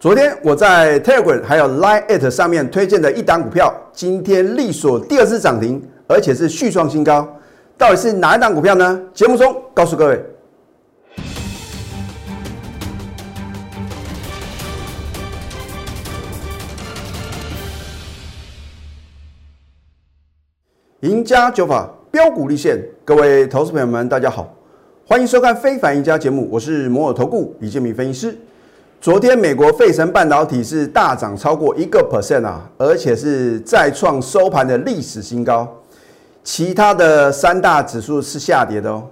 昨天我在 Telegram 还有 Line at 上面推荐的一档股票，今天力所第二次涨停，而且是续创新高，到底是哪一档股票呢？节目中告诉各位。赢家九法标股立现，各位投资朋友们，大家好，欢迎收看《非凡赢家》节目，我是摩尔投顾李建明分析师。昨天美国费城半导体是大涨超过一个 percent 啊，而且是再创收盘的历史新高。其他的三大指数是下跌的哦，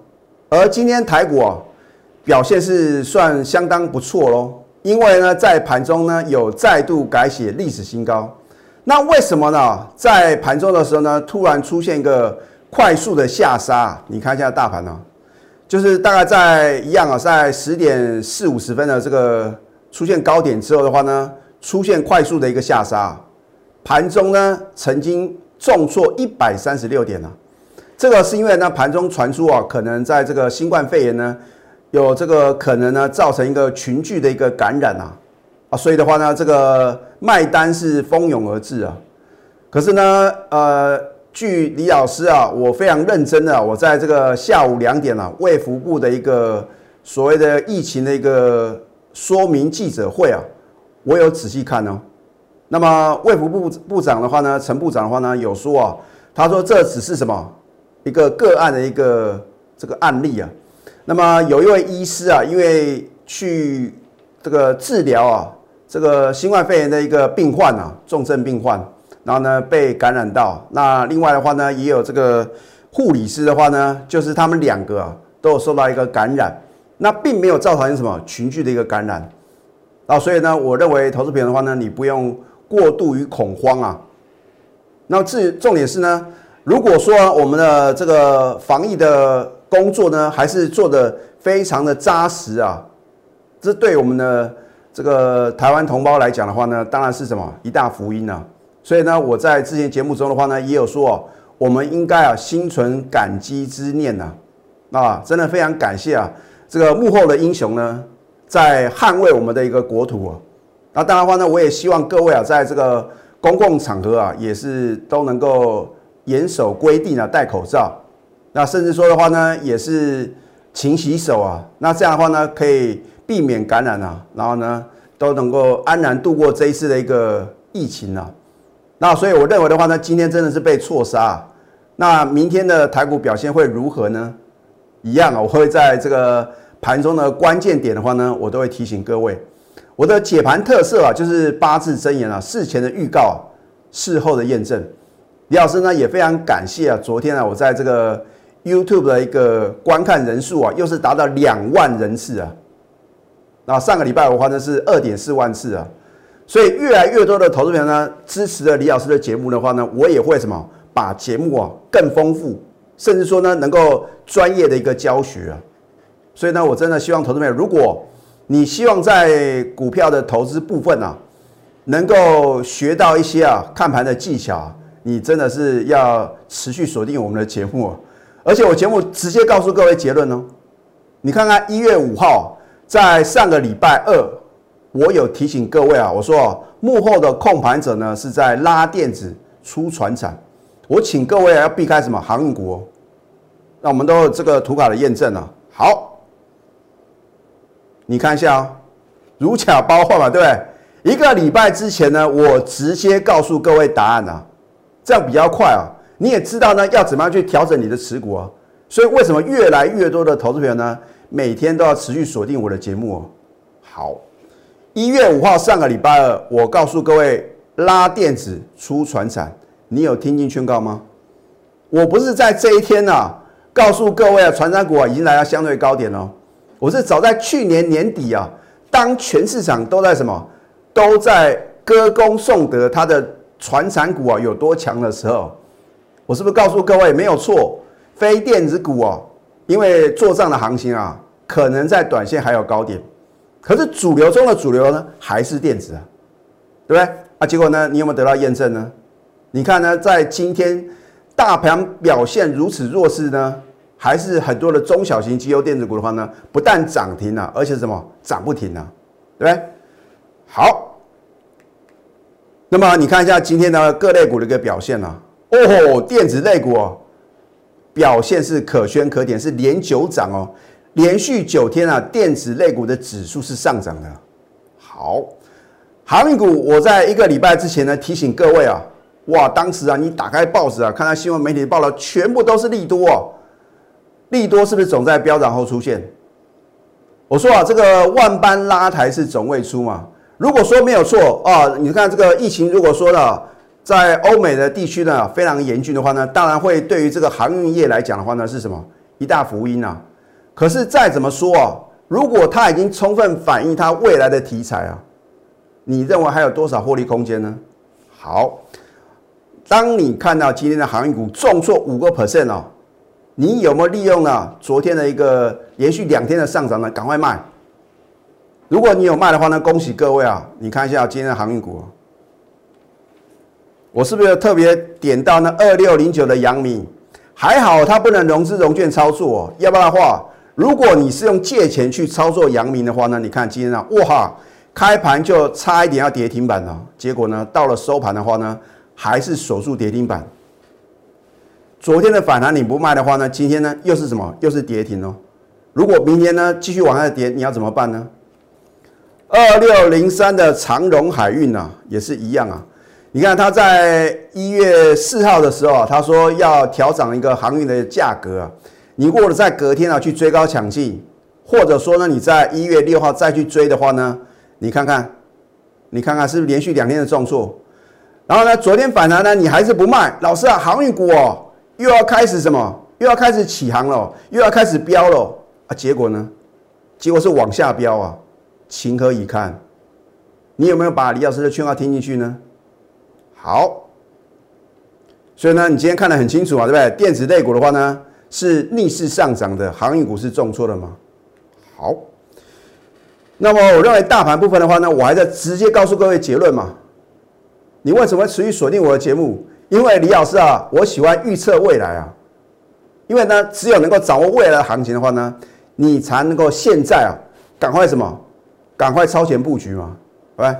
而今天台股啊表现是算相当不错喽，因为呢在盘中呢有再度改写历史新高。那为什么呢？在盘中的时候呢，突然出现一个快速的下杀？你看一下大盘呢，就是大概在一样啊，在十点四五十分的这个。出现高点之后的话呢，出现快速的一个下杀，盘中呢曾经重挫一百三十六点啊，这个是因为呢盘中传出啊，可能在这个新冠肺炎呢有这个可能呢造成一个群聚的一个感染啊啊，所以的话呢，这个卖单是蜂拥而至啊。可是呢，呃，据李老师啊，我非常认真的，我在这个下午两点啊，卫福部的一个所谓的疫情的一个。说明记者会啊，我有仔细看哦。那么卫福部部长的话呢，陈部长的话呢，有说啊，他说这只是什么一个个案的一个这个案例啊。那么有一位医师啊，因为去这个治疗啊，这个新冠肺炎的一个病患啊，重症病患，然后呢被感染到。那另外的话呢，也有这个护理师的话呢，就是他们两个啊，都有受到一个感染。那并没有造成什么群聚的一个感染啊，所以呢，我认为投资品的话呢，你不用过度于恐慌啊。那至于重点是呢，如果说我们的这个防疫的工作呢，还是做的非常的扎实啊，这对我们的这个台湾同胞来讲的话呢，当然是什么一大福音啊。所以呢，我在之前节目中的话呢，也有说，我们应该啊心存感激之念呐，啊，真的非常感谢啊。这个幕后的英雄呢，在捍卫我们的一个国土啊。那当然的话呢，我也希望各位啊，在这个公共场合啊，也是都能够严守规定啊，戴口罩。那甚至说的话呢，也是勤洗手啊。那这样的话呢，可以避免感染啊。然后呢，都能够安然度过这一次的一个疫情啊。那所以我认为的话呢，今天真的是被错杀。那明天的台股表现会如何呢？一样啊，我会在这个盘中的关键点的话呢，我都会提醒各位。我的解盘特色啊，就是八字真言啊，事前的预告，事后的验证。李老师呢也非常感谢啊，昨天啊，我在这个 YouTube 的一个观看人数啊，又是达到两万人次啊。那上个礼拜我话呢是二点四万次啊，所以越来越多的投资人呢支持了李老师的节目的话呢，我也会什么把节目啊更丰富。甚至说呢，能够专业的一个教学啊，所以呢，我真的希望投资朋友，如果你希望在股票的投资部分啊，能够学到一些啊看盘的技巧，你真的是要持续锁定我们的节目，而且我节目直接告诉各位结论哦。你看看一月五号，在上个礼拜二，我有提醒各位啊，我说幕后的控盘者呢是在拉电子出船产。我请各位要避开什么航运股？那我们都有这个图卡的验证了。好，你看一下啊，如假包换嘛，对不对？一个礼拜之前呢，我直接告诉各位答案啊，这样比较快啊。你也知道呢，要怎么样去调整你的持股啊。所以为什么越来越多的投资朋友呢，每天都要持续锁定我的节目哦？好，一月五号上个礼拜二，我告诉各位拉电子出船产。你有听进劝告吗？我不是在这一天呐，告诉各位啊，传长股啊已经来到相对高点了。我是早在去年年底啊，当全市场都在什么，都在歌功颂德，它的传产股啊有多强的时候，我是不是告诉各位没有错？非电子股哦，因为做账的行情啊，可能在短线还有高点，可是主流中的主流呢，还是电子啊，对不对？啊，结果呢，你有没有得到验证呢？你看呢，在今天大盘表现如此弱势呢，还是很多的中小型绩优电子股的话呢，不但涨停了，而且什么涨不停啊，对不对？好，那么你看一下今天的各类股的一个表现啊，哦，电子类股哦，表现是可圈可点，是连九涨哦，连续九天啊，电子类股的指数是上涨的。好，航运股，我在一个礼拜之前呢提醒各位啊，哇，当时啊，你打开报纸啊，看到新闻媒体报道，全部都是利多哦，利多是不是总在飙涨后出现？我说啊，这个万般拉抬是总未出嘛。如果说没有错啊，你看这个疫情，如果说呢，在欧美的地区呢非常严峻的话呢，当然会对于这个航运业来讲的话呢，是什么一大福音啊。可是再怎么说啊，如果它已经充分反映它未来的题材啊，你认为还有多少获利空间呢？好，当你看到今天的航运股重挫五个 percent 哦。你有没有利用呢？昨天的一个连续两天的上涨呢？赶快卖！如果你有卖的话呢，恭喜各位啊！你看一下今天的航运股，我是不是特别点到那二六零九的阳明？还好它不能融资融券操作哦，要不然的话，如果你是用借钱去操作阳明的话呢，你看今天啊，哇，开盘就差一点要跌停板了，结果呢，到了收盘的话呢，还是锁住跌停板。昨天的反弹你不卖的话呢，今天呢又是什么？又是跌停哦。如果明天呢继续往下跌，你要怎么办呢？二六零三的长荣海运呢也是一样啊。你看它在一月四号的时候啊，他说要调涨一个航运的价格啊。你如果在隔天啊去追高抢进，或者说呢你在一月六号再去追的话呢，你看看，你看看是不是连续两天的重挫？然后呢，昨天反弹呢你还是不卖，老师啊，航运股哦。又要开始什么？又要开始起航了，又要开始飙了啊！结果呢？结果是往下飙啊！情何以堪？你有没有把李老师的劝告听进去呢？好，所以呢，你今天看得很清楚啊，对不对？电子类股的话呢，是逆势上涨的，航运股是重挫的吗？好，那么我认为大盘部分的话呢，我还在直接告诉各位结论嘛。你为什么持续锁定我的节目？因为李老师啊，我喜欢预测未来啊，因为呢，只有能够掌握未来的行情的话呢，你才能够现在啊，赶快什么，赶快超前布局嘛，好吧？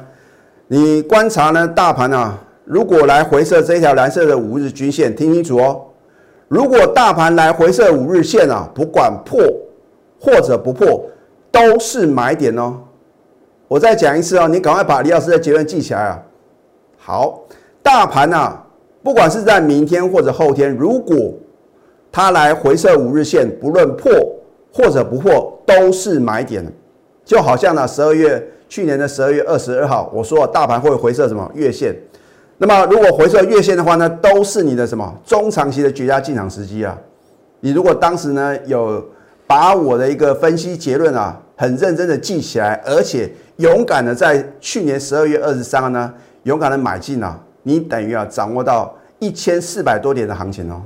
你观察呢，大盘啊，如果来回撤这一条蓝色的五日均线，听清楚哦，如果大盘来回撤五日线啊，不管破或者不破，都是买点哦。我再讲一次哦，你赶快把李老师的结论记起来啊。好，大盘啊。不管是在明天或者后天，如果它来回撤五日线，不论破或者不破，都是买点。就好像呢，十二月去年的十二月二十二号，我说大盘会回撤什么月线。那么如果回撤月线的话呢，都是你的什么中长期的绝佳进场时机啊。你如果当时呢有把我的一个分析结论啊，很认真的记起来，而且勇敢的在去年十二月二十三号呢，勇敢的买进啊。你等于啊掌握到一千四百多点的行情哦。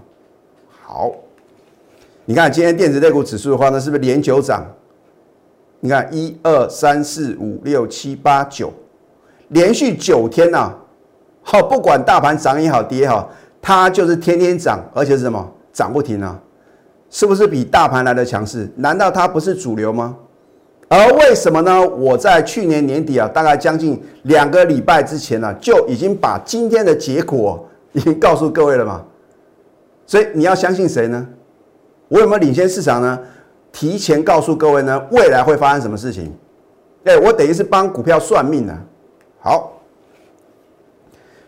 好，你看今天电子类股指数的话呢，是不是连九涨？你看一二三四五六七八九，连续九天呐。好，不管大盘涨也好跌也好，它就是天天涨，而且是什么涨不停啊？是不是比大盘来的强势？难道它不是主流吗？而为什么呢？我在去年年底啊，大概将近两个礼拜之前呢，就已经把今天的结果已经告诉各位了嘛。所以你要相信谁呢？我有没有领先市场呢？提前告诉各位呢，未来会发生什么事情？哎，我等于是帮股票算命呢。好，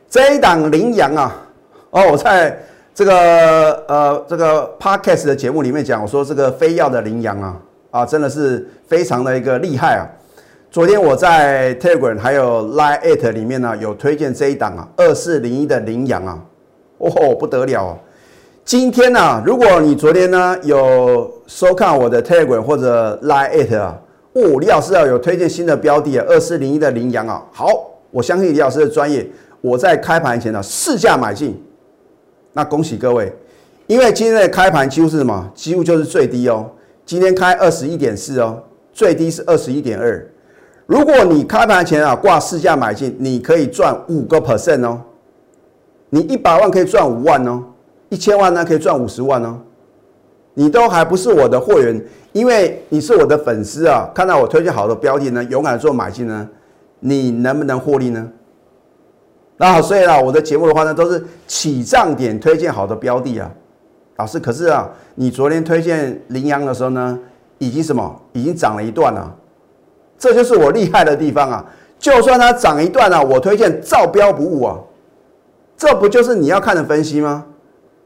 这一档羚羊啊，哦，我在这个呃这个 podcast 的节目里面讲，我说这个非要的羚羊啊。啊，真的是非常的一个厉害啊！昨天我在 Telegram 还有 Line It 里面呢，有推荐这一档啊，二四零一的羚羊啊，哦不得了！今天呢，如果你昨天呢有收看我的 Telegram 或者 Line It 啊，哦，李老师啊有推荐新的标的啊，二四零一的羚羊啊，好，我相信李老师的专业，我在开盘前呢试价买进，那恭喜各位，因为今天的开盘几乎是什么？几乎就是最低哦。今天开二十一点四哦，最低是二十一点二。如果你开盘前啊挂市价买进，你可以赚五个 percent 哦。你一百万可以赚五万哦，一千万呢可以赚五十万哦。你都还不是我的会员，因为你是我的粉丝啊，看到我推荐好的标的呢，勇敢做买进呢，你能不能获利呢？那好，所以啦，我的节目的话呢，都是起涨点推荐好的标的啊。老师，可是啊，你昨天推荐羚羊的时候呢，已经什么？已经涨了一段了。这就是我厉害的地方啊！就算它涨一段啊，我推荐照标不误啊。这不就是你要看的分析吗？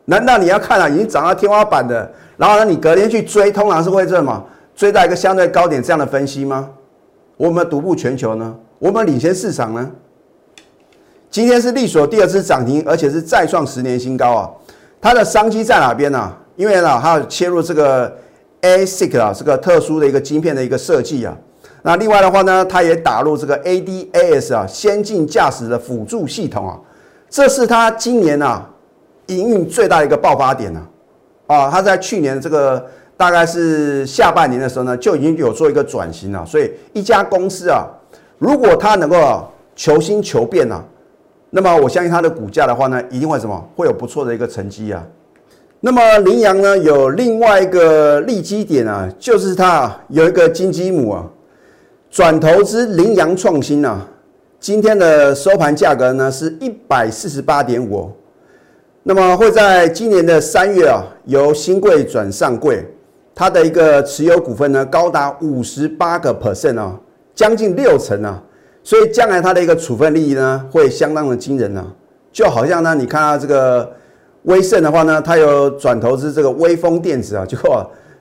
难道你要看啊，已经涨到天花板的，然后呢，你隔天去追，通常是会这么追到一个相对高点这样的分析吗？我们独步全球呢？我们领先市场呢？今天是利索第二次涨停，而且是再创十年新高啊！它的商机在哪边呢？因为呢，它要切入这个 ASIC 啊，这个特殊的一个晶片的一个设计啊。那另外的话呢，它也打入这个 ADAS 啊，先进驾驶的辅助系统啊，这是它今年啊营运最大的一个爆发点呢。啊，它在去年这个大概是下半年的时候呢，就已经有做一个转型了。所以一家公司啊，如果它能够求新求变呢？那么我相信它的股价的话呢，一定会什么会有不错的一个成绩啊。那么羚羊呢有另外一个利基点啊，就是它有一个金鸡母啊，转投资羚羊创新啊。今天的收盘价格呢是一百四十八点五，那么会在今年的三月啊由新贵转上柜，它的一个持有股份呢高达五十八个 percent 啊，将近六成啊。所以将来它的一个处分利益呢，会相当的惊人呢。就好像呢，你看到这个威盛的话呢，它有转投资这个威风电子啊，就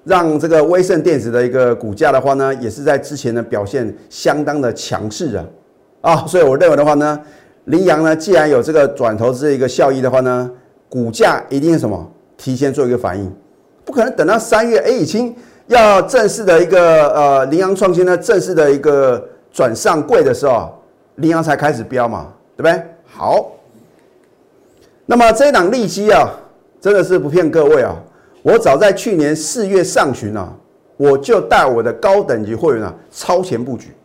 让这个威盛电子的一个股价的话呢，也是在之前的表现相当的强势啊。啊，所以我认为的话呢，羚羊呢，既然有这个转投资的一个效益的话呢，股价一定是什么提前做一个反应，不可能等到三月，哎，已经要正式的一个呃羚羊创新呢，正式的一个。转上柜的时候，羚羊才开始飙嘛，对不对？好，那么这一档利基啊，真的是不骗各位啊，我早在去年四月上旬啊，我就带我的高等级会员啊超前布局，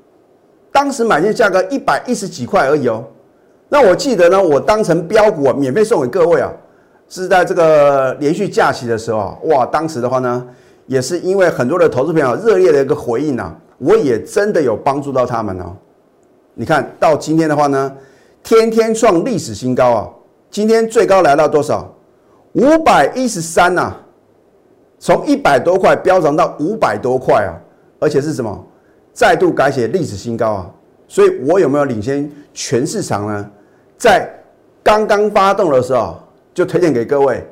当时买进价格一百一十几块而已哦。那我记得呢，我当成标股啊，免费送给各位啊，是在这个连续假期的时候啊，哇，当时的话呢，也是因为很多的投资朋友热烈的一个回应啊。我也真的有帮助到他们哦。你看到今天的话呢，天天创历史新高啊！今天最高来到多少？五百一十三呐，从一百多块飙涨到五百多块啊！而且是什么？再度改写历史新高啊！所以我有没有领先全市场呢？在刚刚发动的时候就推荐给各位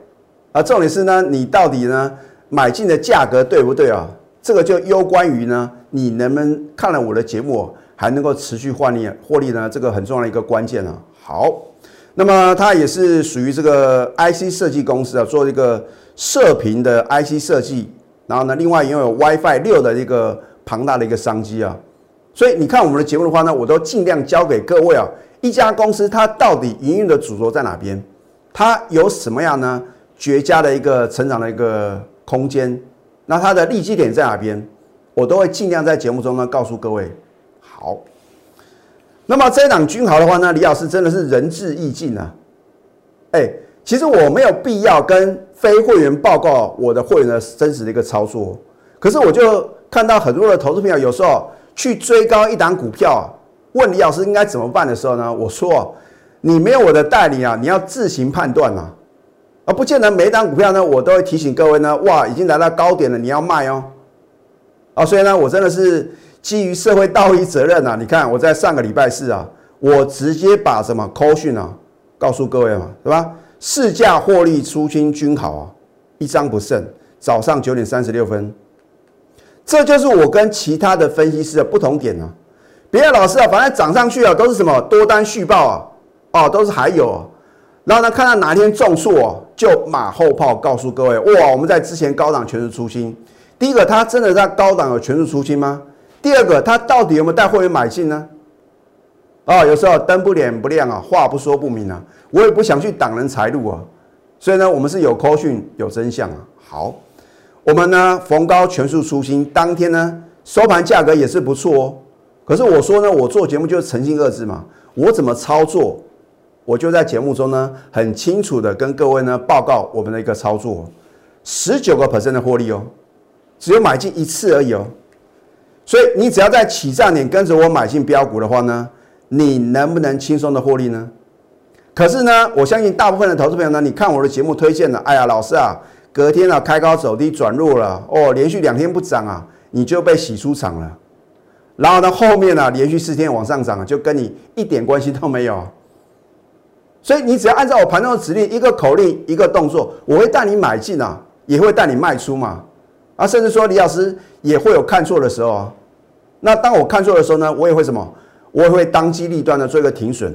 啊。重点是呢，你到底呢买进的价格对不对啊？这个就攸关于呢。你能不能看了我的节目还能够持续获利获利呢？这个很重要的一个关键啊。好，那么它也是属于这个 IC 设计公司啊，做一个射频的 IC 设计，然后呢，另外拥有 WiFi 六的一个庞大的一个商机啊。所以你看我们的节目的话呢，我都尽量教给各位啊，一家公司它到底营运的主轴在哪边，它有什么样呢绝佳的一个成长的一个空间，那它的利基点在哪边？我都会尽量在节目中呢告诉各位。好，那么这一档君豪的话呢，李老师真的是仁至义尽啊。哎，其实我没有必要跟非会员报告我的会员的真实的一个操作，可是我就看到很多的投资朋友有时候去追高一档股票，问李老师应该怎么办的时候呢，我说你没有我的代理啊，你要自行判断啊，而不见得每一档股票呢，我都会提醒各位呢，哇，已经来到高点了，你要卖哦。啊，所以呢，我真的是基于社会道义责任啊！你看，我在上个礼拜四啊，我直接把什么扣讯啊告诉各位嘛，对吧？市价获利出清均好啊，一张不剩。早上九点三十六分，这就是我跟其他的分析师的不同点啊。别的老师啊，反正涨上去啊，都是什么多单续报啊，哦，都是还有。然后呢，看到哪天中数哦，就马后炮告诉各位，哇，我们在之前高档全是出清。第一个，他真的在高档有全数出清吗？第二个，他到底有没有带会员买进呢？啊，有时候灯不点不亮啊，话不说不明啊，我也不想去挡人财路啊。所以呢，我们是有扣讯有真相啊。好，我们呢逢高全数出清，当天呢收盘价格也是不错哦。可是我说呢，我做节目就是诚信二字嘛，我怎么操作，我就在节目中呢很清楚的跟各位呢报告我们的一个操作，十九个 percent 的获利哦。只有买进一次而已哦，所以你只要在起涨点跟着我买进标股的话呢，你能不能轻松的获利呢？可是呢，我相信大部分的投资朋友呢，你看我的节目推荐了，哎呀，老师啊，隔天啊开高走低转弱了，哦，连续两天不涨啊，你就被洗出场了。然后呢，后面呢连续四天往上涨，就跟你一点关系都没有。所以你只要按照我盘中的指令，一个口令，一个动作，我会带你买进啊，也会带你卖出嘛。啊，甚至说李老师也会有看错的时候啊。那当我看错的时候呢，我也会什么？我也会当机立断的做一个停损。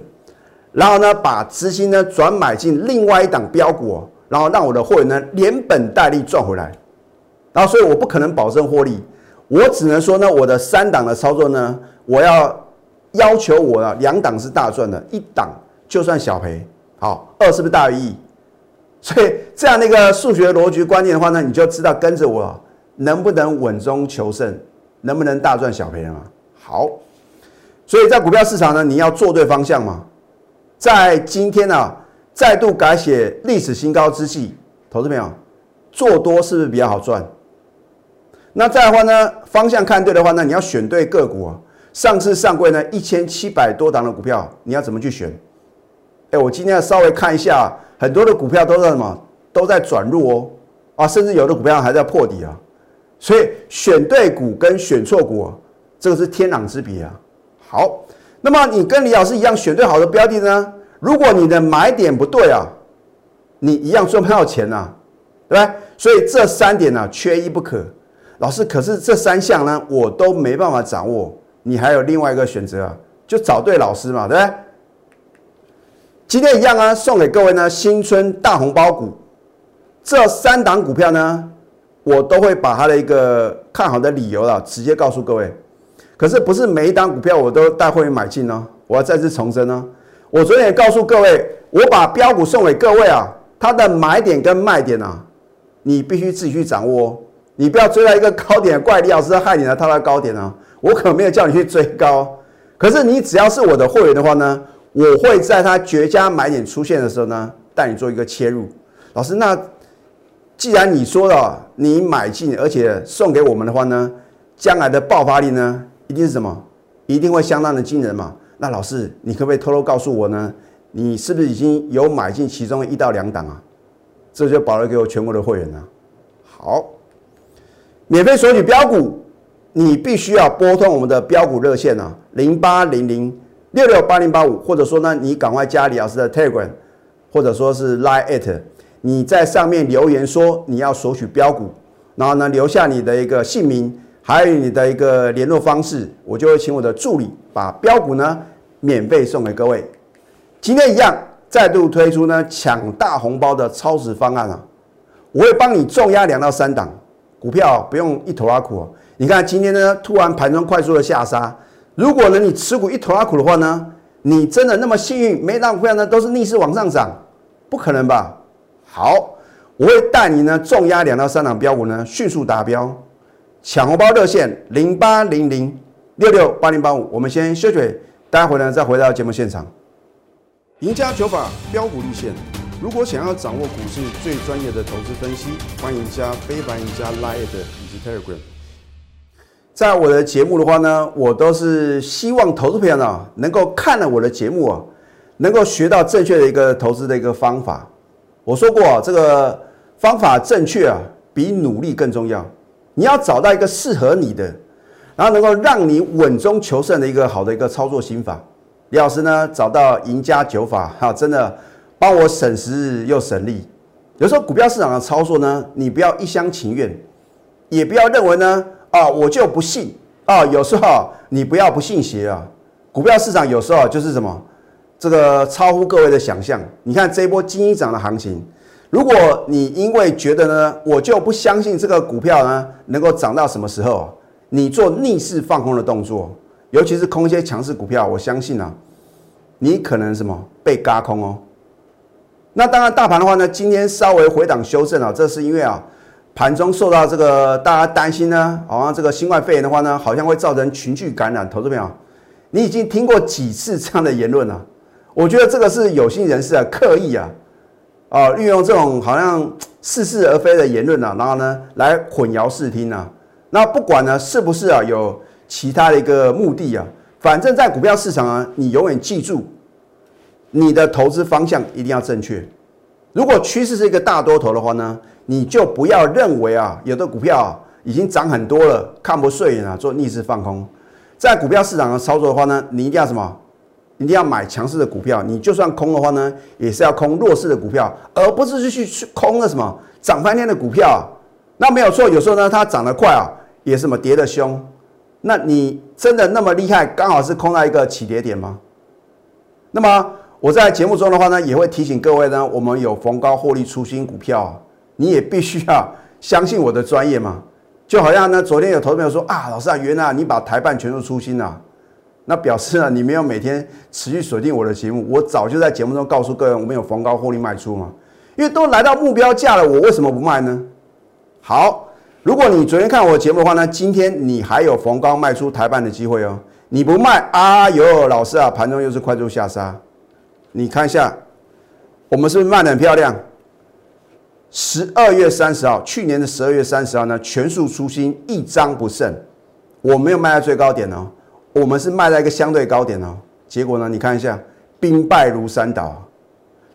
然后呢，把资金呢转买进另外一档标股，然后让我的会员呢连本带利赚回来。然后，所以我不可能保证获利，我只能说呢，我的三档的操作呢，我要要求我的两档是大赚的，一档就算小赔。好，二是不是大于一？所以这样的一个数学逻辑观念的话呢，你就知道跟着我能不能稳中求胜，能不能大赚小赔了嘛？好，所以在股票市场呢，你要做对方向嘛。在今天呢，再度改写历史新高之际，投资朋友做多是不是比较好赚？那再的话呢，方向看对的话呢，你要选对个股啊。上次上柜呢，一千七百多档的股票，你要怎么去选？哎，我今天要稍微看一下，很多的股票都在什么？都在转入哦，啊，甚至有的股票还在破底啊。所以选对股跟选错股，这个是天壤之别啊。好。那么你跟李老师一样选对好的标的呢？如果你的买点不对啊，你一样赚不到钱呐，对不对？所以这三点呢，缺一不可。老师，可是这三项呢，我都没办法掌握。你还有另外一个选择啊，就找对老师嘛，对不对？今天一样啊，送给各位呢新春大红包股，这三档股票呢，我都会把它的一个看好的理由啊，直接告诉各位。可是不是每一单股票我都带会员买进呢？我要再次重申呢。我昨天也告诉各位，我把标股送给各位啊，它的买点跟卖点啊，你必须自己去掌握哦。你不要追到一个高点，怪李老师害你了，套到高点啊。我可没有叫你去追高。可是你只要是我的会员的话呢，我会在它绝佳买点出现的时候呢，带你做一个切入。老师，那既然你说了你买进，而且送给我们的话呢，将来的爆发力呢？一定是什么？一定会相当的惊人嘛？那老师，你可不可以偷偷告诉我呢？你是不是已经有买进其中一到两档啊？这就保留给我全国的会员了。好，免费索取标股，你必须要拨通我们的标股热线啊，零八零零六六八零八五，或者说呢，你赶快加李老师的 Telegram，或者说是 Line at，你在上面留言说你要索取标股，然后呢留下你的一个姓名。还有你的一个联络方式，我就会请我的助理把标股呢免费送给各位。今天一样，再度推出呢抢大红包的超值方案啊！我会帮你重压两到三档股票，不用一头拉苦。你看今天呢突然盘中快速的下杀，如果呢你持股一头拉苦的话呢，你真的那么幸运，每档股票呢都是逆势往上涨，不可能吧？好，我会带你呢重压两到三档标股呢迅速达标。抢红包热线零八零零六六八零八五，我们先休息，待会呢再回到节目现场。赢家九法标股立线，如果想要掌握股市最专业的投资分析，欢迎加非凡、赢家 Line 以及 Telegram。在我的节目的话呢，我都是希望投资朋友呢能够看了我的节目啊，能够学到正确的一个投资的一个方法。我说过，这个方法正确啊，比努力更重要。你要找到一个适合你的，然后能够让你稳中求胜的一个好的一个操作心法。李老师呢，找到赢家九法，哈，真的帮我省时又省力。有时候股票市场的操作呢，你不要一厢情愿，也不要认为呢，啊，我就不信啊。有时候你不要不信邪啊。股票市场有时候就是什么，这个超乎各位的想象。你看这一波金一涨的行情。如果你因为觉得呢，我就不相信这个股票呢能够涨到什么时候，你做逆势放空的动作，尤其是空一些强势股票，我相信啊，你可能什么被嘎空哦。那当然，大盘的话呢，今天稍微回档修正啊，这是因为啊，盘中受到这个大家担心呢，好像这个新冠肺炎的话呢，好像会造成群聚感染。投资朋友，你已经听过几次这样的言论了？我觉得这个是有心人士啊，刻意啊。啊，运用这种好像似是而非的言论啊，然后呢，来混淆视听啊。那不管呢是不是啊有其他的一个目的啊，反正在股票市场啊，你永远记住，你的投资方向一定要正确。如果趋势是一个大多头的话呢，你就不要认为啊，有的股票啊已经涨很多了，看不顺眼啊，做逆势放空。在股票市场的操作的话呢，你一定要什么？一定要买强势的股票。你就算空的话呢，也是要空弱势的股票，而不是去去空了什么涨翻天的股票。那没有错，有时候呢，它涨得快啊，也什么跌得凶。那你真的那么厉害，刚好是空到一个起跌点吗？那么我在节目中的话呢，也会提醒各位呢，我们有逢高获利出新股票，你也必须要相信我的专业嘛。就好像呢，昨天有投资朋友说啊，老师啊，原来你把台办全数出新了，那表示啊，你没有每天持续锁定我的节目，我早就在节目中告诉各位，我们有逢高获利卖出嘛。因为都来到目标价了，我为什么不卖呢？好。如果你昨天看我节目的话呢，今天你还有逢高卖出台办的机会哦。你不卖啊？有老师啊，盘中又是快速下杀。你看一下，我们是不是卖的很漂亮？十二月三十号，去年的十二月三十号呢，全数出新，一张不剩。我没有卖在最高点哦，我们是卖在一个相对高点哦。结果呢，你看一下，兵败如山倒，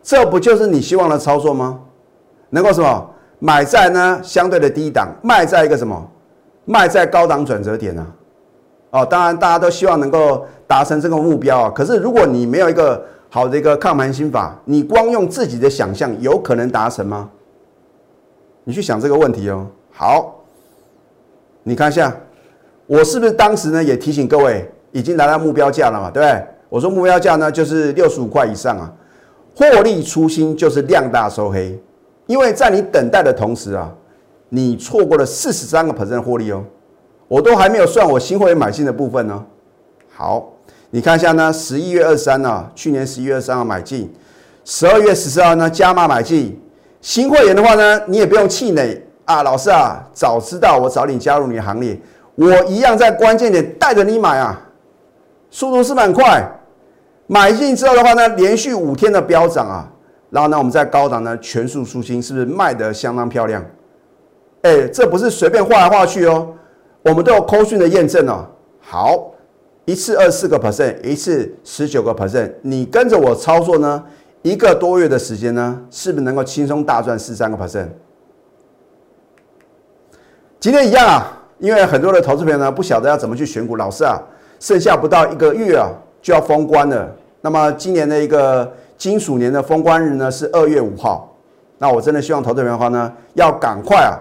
这不就是你希望的操作吗？能够什么？买在呢相对的低档，卖在一个什么？卖在高档转折点呢？哦，当然大家都希望能够达成这个目标啊。可是如果你没有一个好的一个抗盘心法，你光用自己的想象，有可能达成吗？你去想这个问题哦。好，你看一下，我是不是当时呢也提醒各位，已经来到目标价了嘛？对不对？我说目标价呢就是六十五块以上啊，获利初心就是量大收黑。因为在你等待的同时啊，你错过了四十三个 percent 获利哦，我都还没有算我新会员买进的部分呢。好，你看一下呢，十一月二十三呢，去年十一月二十三号买进，十二月十四号呢加码买进。新会员的话呢，你也不用气馁啊，老师啊，早知道我早点加入你的行列，我一样在关键点带着你买啊，速度是蛮快，买进之后的话呢，连续五天的飙涨啊。然后呢，我们在高档呢全数出清，是不是卖得相当漂亮？哎，这不是随便画来画去哦，我们都有扣讯的验证哦。好，一次二四个 percent，一次十九个 percent，你跟着我操作呢，一个多月的时间呢，是不是能够轻松大赚四三个 percent？今天一样啊，因为很多的投资朋友呢不晓得要怎么去选股，老师啊，剩下不到一个月啊就要封关了。那么今年的一个。金属年的封关日呢是二月五号，那我真的希望投资人的话呢要赶快啊！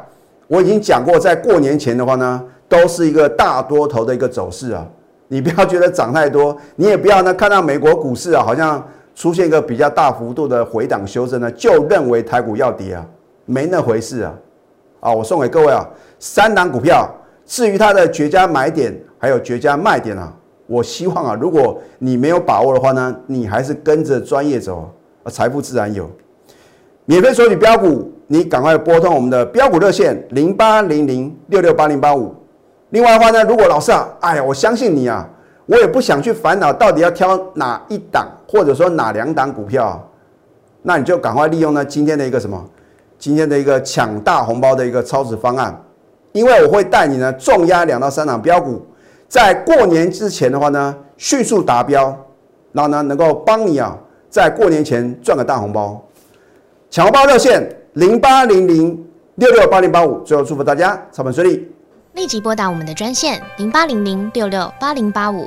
我已经讲过，在过年前的话呢都是一个大多头的一个走势啊，你不要觉得涨太多，你也不要呢看到美国股市啊好像出现一个比较大幅度的回档修正呢，就认为台股要跌啊，没那回事啊！啊，我送给各位啊三档股票，至于它的绝佳买点还有绝佳卖点啊。我希望啊，如果你没有把握的话呢，你还是跟着专业走，啊，财富自然有。免费索取标股，你赶快拨通我们的标股热线零八零零六六八零八五。另外的话呢，如果老师啊，哎呀，我相信你啊，我也不想去烦恼到底要挑哪一档，或者说哪两档股票，那你就赶快利用呢今天的一个什么，今天的一个抢大红包的一个超值方案，因为我会带你呢重压两到三档标股。在过年之前的话呢，迅速达标，然后呢，能够帮你啊，在过年前赚个大红包。抢红包热线零八零零六六八零八五，最后祝福大家操盘顺利。立即拨打我们的专线零八零零六六八零八五